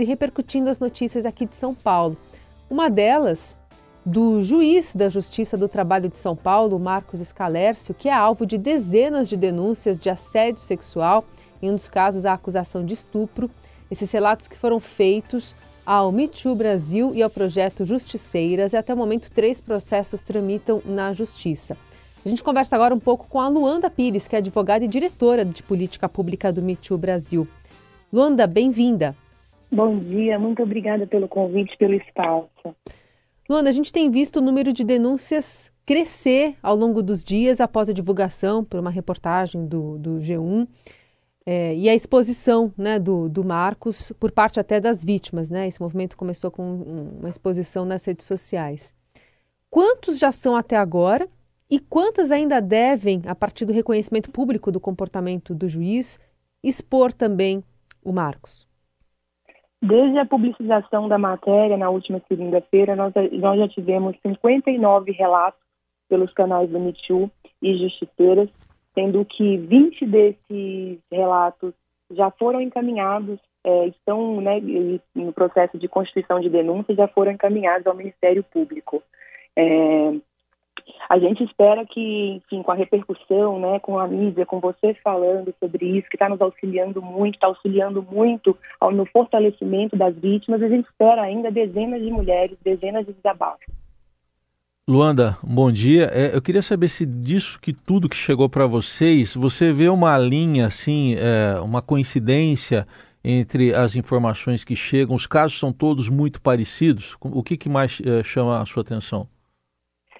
e repercutindo as notícias aqui de São Paulo. Uma delas do juiz da Justiça do Trabalho de São Paulo, Marcos Scalércio, que é alvo de dezenas de denúncias de assédio sexual, em um dos casos a acusação de estupro. Esses relatos que foram feitos ao Me Brasil e ao projeto Justiceiras, e até o momento três processos tramitam na Justiça. A gente conversa agora um pouco com a Luanda Pires, que é advogada e diretora de política pública do Me Brasil. Luanda, bem-vinda. Bom dia, muito obrigada pelo convite, pelo espaço. Luana, a gente tem visto o número de denúncias crescer ao longo dos dias após a divulgação por uma reportagem do, do G1 é, e a exposição né, do, do Marcos por parte até das vítimas. Né? Esse movimento começou com uma exposição nas redes sociais. Quantos já são até agora e quantas ainda devem, a partir do reconhecimento público do comportamento do juiz, expor também o Marcos? Desde a publicização da matéria na última segunda-feira, nós, nós já tivemos 59 relatos pelos canais do Me e Justiceiras, sendo que 20 desses relatos já foram encaminhados, é, estão né, no processo de constituição de denúncia, já foram encaminhados ao Ministério Público. É, a gente espera que, enfim, com a repercussão, né, com a mídia, com você falando sobre isso, que está nos auxiliando muito, está auxiliando muito ao, no fortalecimento das vítimas, a gente espera ainda dezenas de mulheres, dezenas de desabafos. Luanda, bom dia. É, eu queria saber se disso que tudo que chegou para vocês, você vê uma linha, assim, é, uma coincidência entre as informações que chegam. Os casos são todos muito parecidos. O que, que mais é, chama a sua atenção?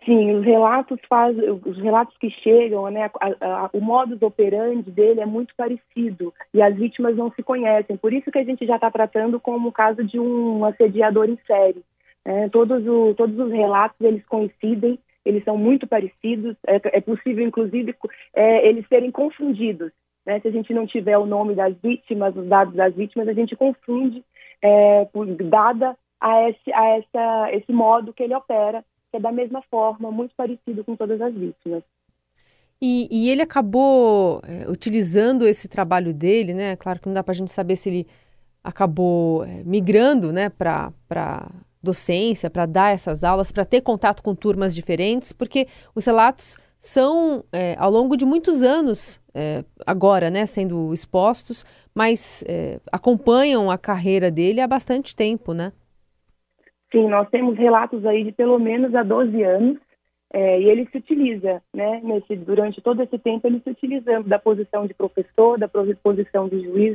Sim, os relatos faz, os relatos que chegam, né, a, a, o modus operandi dele é muito parecido e as vítimas não se conhecem. Por isso que a gente já está tratando como o caso de um assediador em série. É, todos, o, todos os relatos eles coincidem, eles são muito parecidos. É, é possível, inclusive, é, eles serem confundidos. Né? Se a gente não tiver o nome das vítimas, os dados das vítimas, a gente confunde, é, por, dada a esse, a essa, esse modo que ele opera que é da mesma forma, muito parecido com todas as vítimas. E, e ele acabou é, utilizando esse trabalho dele, né? Claro que não dá para a gente saber se ele acabou é, migrando, né, para docência, para dar essas aulas, para ter contato com turmas diferentes, porque os relatos são é, ao longo de muitos anos é, agora, né, sendo expostos, mas é, acompanham a carreira dele há bastante tempo, né? Sim, nós temos relatos aí de pelo menos há 12 anos, é, e ele se utiliza, né, nesse, durante todo esse tempo, ele se utilizando da posição de professor, da posição de juiz,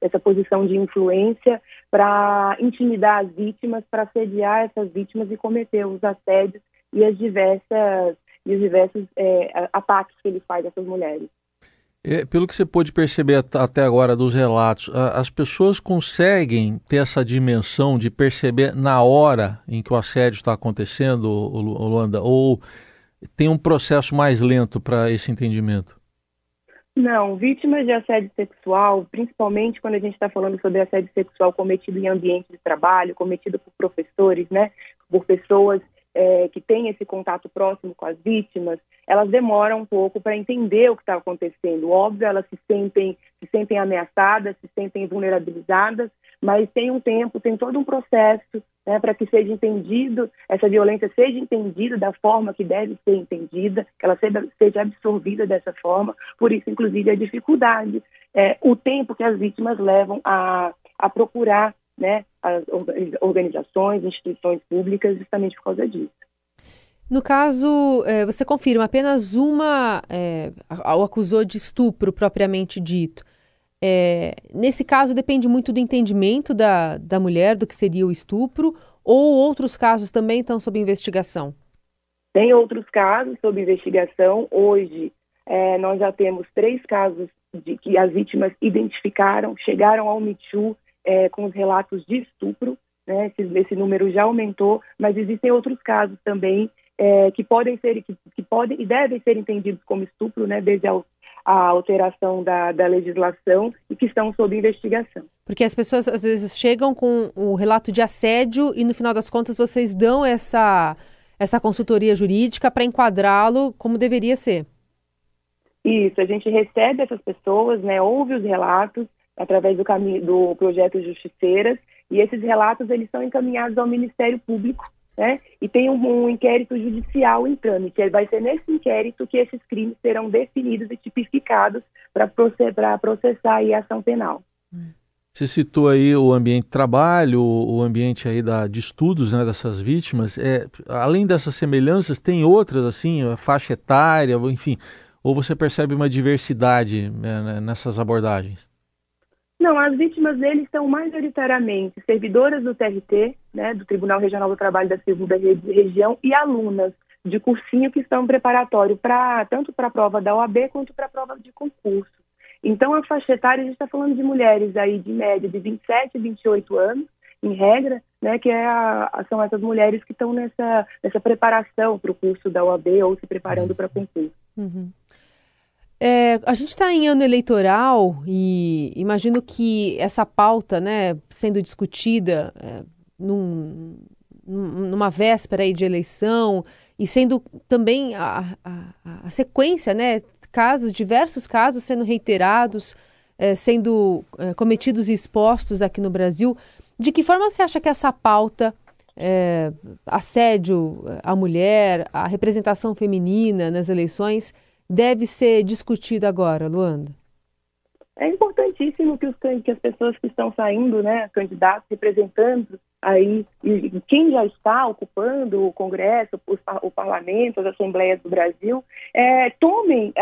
dessa posição de influência, para intimidar as vítimas, para assediar essas vítimas e cometer os assédios e as diversas, e os diversos é, ataques que ele faz a essas mulheres. É, pelo que você pôde perceber até agora dos relatos, as pessoas conseguem ter essa dimensão de perceber na hora em que o assédio está acontecendo, Luanda, ou tem um processo mais lento para esse entendimento? Não, vítimas de assédio sexual, principalmente quando a gente está falando sobre assédio sexual cometido em ambiente de trabalho, cometido por professores, né, por pessoas é, que têm esse contato próximo com as vítimas, elas demoram um pouco para entender o que está acontecendo. Óbvio, elas se sentem, se sentem ameaçadas, se sentem vulnerabilizadas, mas tem um tempo, tem todo um processo né, para que seja entendido, essa violência seja entendida da forma que deve ser entendida, que ela seja, seja absorvida dessa forma. Por isso, inclusive, a dificuldade, é, o tempo que as vítimas levam a, a procurar né, as organizações, instituições públicas, justamente por causa disso. No caso, é, você confirma apenas uma, é, o acusou de estupro propriamente dito. É, nesse caso, depende muito do entendimento da, da mulher do que seria o estupro, ou outros casos também estão sob investigação? Tem outros casos sob investigação. Hoje, é, nós já temos três casos de que as vítimas identificaram, chegaram ao Me Too é, com os relatos de estupro, né, esse, esse, número já aumentou, mas existem outros casos também é, que podem ser que, que, podem e devem ser entendidos como estupro, né, desde a, a alteração da, da, legislação e que estão sob investigação. Porque as pessoas às vezes chegam com o relato de assédio e no final das contas vocês dão essa essa consultoria jurídica para enquadrá-lo como deveria ser. Isso, a gente recebe essas pessoas, né, ouve os relatos através do caminho do projeto Justiceiras E esses relatos eles são encaminhados ao Ministério Público, né? E tem um, um inquérito judicial em trâmite. Vai ser nesse inquérito que esses crimes serão definidos e tipificados para processar, processar a ação penal. Você citou aí o ambiente de trabalho, o ambiente aí da, de estudos né, dessas vítimas. É, além dessas semelhanças, tem outras, assim, a faixa etária, enfim, ou você percebe uma diversidade né, nessas abordagens? Não, as vítimas deles são majoritariamente servidoras do TRT, né, do Tribunal Regional do Trabalho da Segunda Região, e alunas de cursinho que estão preparatório para tanto para a prova da OAB quanto para a prova de concurso. Então, a faixa etária, a gente está falando de mulheres aí de média de 27 a 28 anos, em regra, né, que é a, são essas mulheres que estão nessa, nessa preparação para o curso da OAB ou se preparando para concurso. Uhum. É, a gente está em ano eleitoral e imagino que essa pauta, né, sendo discutida é, num, numa véspera aí de eleição e sendo também a, a, a sequência, né, casos, diversos casos sendo reiterados, é, sendo é, cometidos e expostos aqui no Brasil. De que forma você acha que essa pauta, é, assédio à mulher, a representação feminina nas eleições, deve ser discutido agora, Luanda? É importantíssimo que, os, que as pessoas que estão saindo, né, candidatos, representando aí, e quem já está ocupando o Congresso, o, Parlamento, as Assembleias do Brasil, é, tomem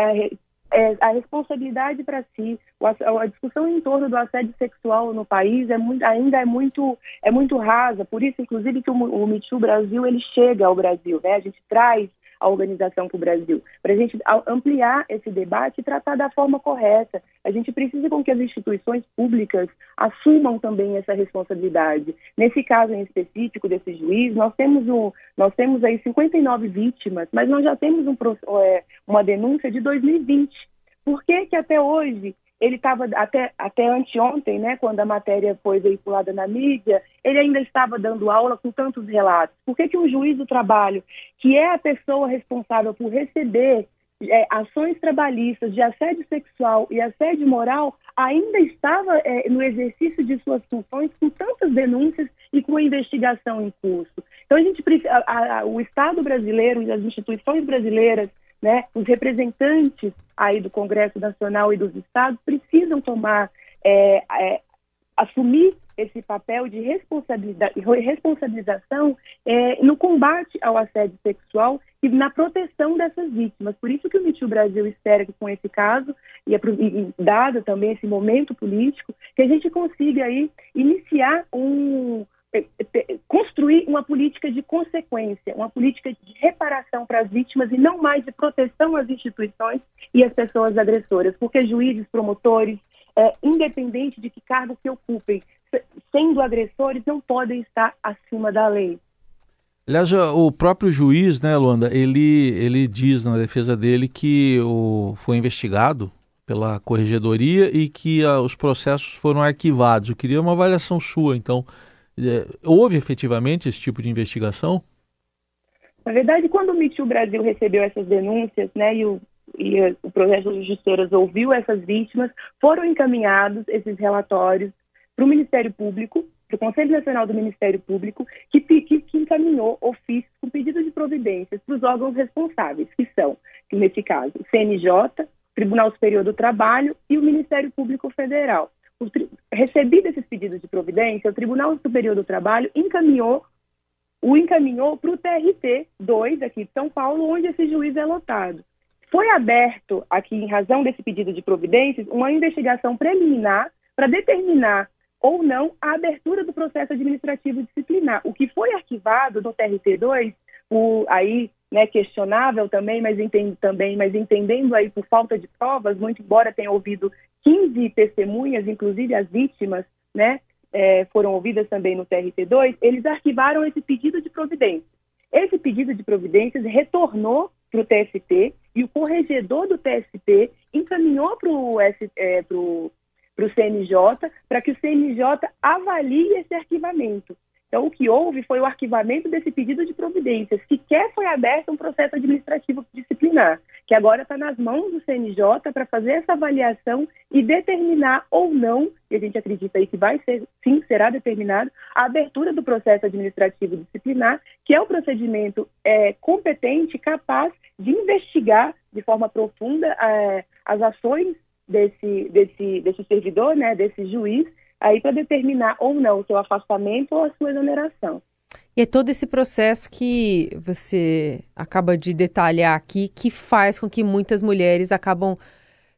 é, a responsabilidade para si. A, a, discussão em torno do assédio sexual no país é muito, ainda é muito, é muito rasa. Por isso, inclusive, que o, o Brasil ele chega ao Brasil. Né? A gente traz a organização para o Brasil, para a gente ampliar esse debate e tratar da forma correta. A gente precisa com que as instituições públicas assumam também essa responsabilidade. Nesse caso em específico desse juiz, nós temos, um, nós temos aí 59 vítimas, mas nós já temos um, é, uma denúncia de 2020. Por que, que até hoje ele estava até, até anteontem, né, quando a matéria foi veiculada na mídia, ele ainda estava dando aula com tantos relatos. Por que, que um juiz do trabalho, que é a pessoa responsável por receber é, ações trabalhistas de assédio sexual e assédio moral, ainda estava é, no exercício de suas funções com tantas denúncias e com a investigação em curso? Então, a gente, a, a, o Estado brasileiro e as instituições brasileiras né? Os representantes aí do Congresso Nacional e dos estados precisam tomar, é, é, assumir esse papel de responsabilização é, no combate ao assédio sexual e na proteção dessas vítimas. Por isso que o MeToo Brasil espera que com esse caso, e, e dado também esse momento político, que a gente consiga aí iniciar um, construir uma política de consequência, uma política de reparação para as vítimas e não mais de proteção às instituições e às pessoas agressoras, porque juízes, promotores, é, independente de que cargo que ocupem, sendo agressores, não podem estar acima da lei. Aliás, o próprio juiz, né, Luanda, ele, ele diz na defesa dele que o, foi investigado pela corregedoria e que a, os processos foram arquivados. Eu queria uma avaliação sua, então, houve efetivamente esse tipo de investigação? Na verdade, quando o Me Brasil recebeu essas denúncias, né, e o, e o Projeto de Justiceiras ouviu essas vítimas, foram encaminhados esses relatórios para o Ministério Público, para o Conselho Nacional do Ministério Público, que, que, que encaminhou ofícios com pedido de providências para os órgãos responsáveis, que são, nesse caso, o CNJ, Tribunal Superior do Trabalho e o Ministério Público Federal recebido esses pedidos de providência, o Tribunal Superior do Trabalho encaminhou o encaminhou para o TRT 2 aqui de São Paulo, onde esse juiz é lotado. Foi aberto aqui, em razão desse pedido de providências, uma investigação preliminar para determinar ou não a abertura do processo administrativo disciplinar. O que foi arquivado no TRT2, o, aí né, questionável também, mas entendo também, mas entendendo aí por falta de provas, muito embora tenha ouvido 15 testemunhas, inclusive as vítimas, né, é, foram ouvidas também no TRT2, eles arquivaram esse pedido de providência. Esse pedido de providências retornou para o TST e o corregedor do TST encaminhou para o é, CNJ para que o CNJ avalie esse arquivamento. Então, o que houve foi o arquivamento desse pedido de providências. Sequer foi aberto um processo administrativo disciplinar, que agora está nas mãos do CNJ para fazer essa avaliação e determinar ou não, e a gente acredita aí que vai ser, sim, será determinado, a abertura do processo administrativo disciplinar, que é o procedimento é, competente, capaz de investigar de forma profunda é, as ações desse, desse, desse servidor, né, desse juiz, aí para determinar ou não o seu afastamento ou a sua exoneração. E é todo esse processo que você acaba de detalhar aqui que faz com que muitas mulheres acabam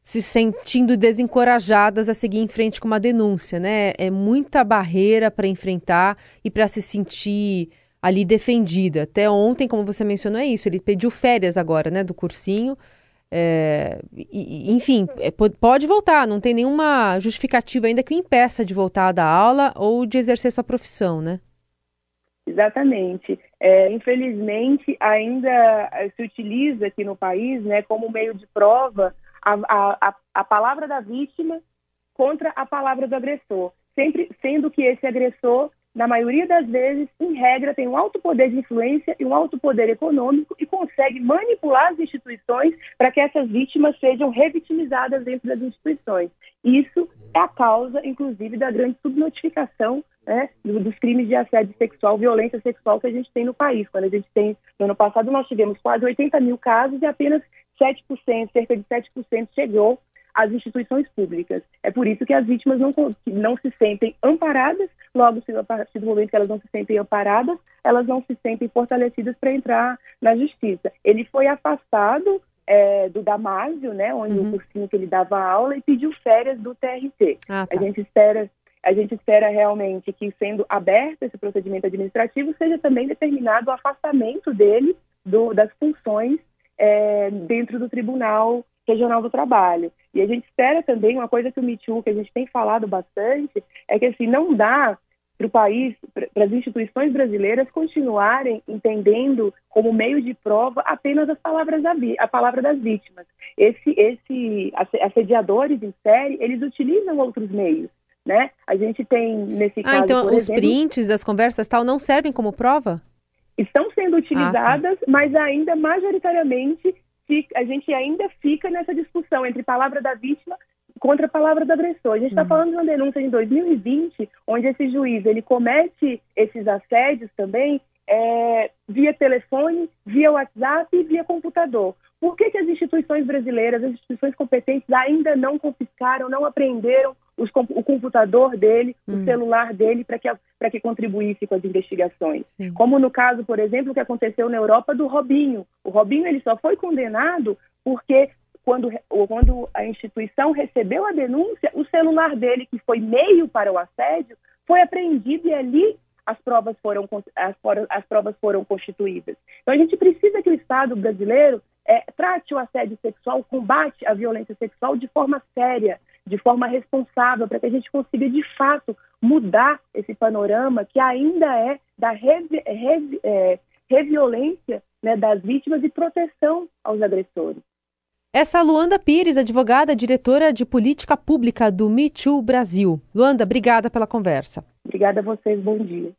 se sentindo desencorajadas a seguir em frente com uma denúncia, né? É muita barreira para enfrentar e para se sentir ali defendida. Até ontem, como você mencionou, é isso. Ele pediu férias agora, né, do cursinho. É, enfim, é, pode voltar, não tem nenhuma justificativa ainda que o impeça de voltar da aula ou de exercer sua profissão, né? Exatamente. É, infelizmente, ainda eh, se utiliza aqui no país, né, como meio de prova, a, a, a palavra da vítima contra a palavra do agressor, sempre sendo que esse agressor, na maioria das vezes, em regra, tem um alto poder de influência e um alto poder econômico e consegue manipular as instituições para que essas vítimas sejam revitimizadas dentro das instituições. Isso é a causa, inclusive, da grande subnotificação né, dos crimes de assédio sexual, violência sexual que a gente tem no país. Quando a gente tem, no ano passado nós tivemos quase 80 mil casos e apenas 7%, cerca de 7% chegou às instituições públicas. É por isso que as vítimas não, não se sentem amparadas, logo a partir do momento que elas não se sentem amparadas, elas não se sentem fortalecidas para entrar na justiça. Ele foi afastado é, do Damásio, né, onde uhum. o cursinho que ele dava aula, e pediu férias do TRT. Ah, tá. A gente espera a gente espera realmente que, sendo aberto esse procedimento administrativo, seja também determinado o afastamento dele do, das funções é, dentro do Tribunal Regional do Trabalho. E a gente espera também, uma coisa que o Me Too, que a gente tem falado bastante, é que assim, não dá para o país, para as instituições brasileiras continuarem entendendo como meio de prova apenas as palavras da, a palavra das vítimas. Esse, esse assediadores em série, eles utilizam outros meios né? A gente tem nesse ah, caso, então os exemplo, prints das conversas tal não servem como prova? Estão sendo utilizadas, ah, tá. mas ainda majoritariamente a gente ainda fica nessa discussão entre palavra da vítima contra a palavra do agressor. A gente está uhum. falando de uma denúncia em 2020, onde esse juiz ele comete esses assédios também é, via telefone, via WhatsApp e via computador. Por que, que as instituições brasileiras, as instituições competentes ainda não confiscaram, não apreenderam os, o computador dele, hum. o celular dele, para que, que contribuísse com as investigações. Sim. Como no caso, por exemplo, que aconteceu na Europa do Robinho. O Robinho ele só foi condenado porque quando, quando a instituição recebeu a denúncia, o celular dele, que foi meio para o assédio, foi apreendido e ali as provas foram, as, as provas foram constituídas. Então a gente precisa que o Estado brasileiro é, trate o assédio sexual, combate a violência sexual de forma séria, de forma responsável, para que a gente consiga, de fato, mudar esse panorama que ainda é da revi, revi, é, reviolência né, das vítimas e proteção aos agressores. Essa é Luanda Pires, advogada, diretora de política pública do Me Too Brasil. Luanda, obrigada pela conversa. Obrigada a vocês, bom dia.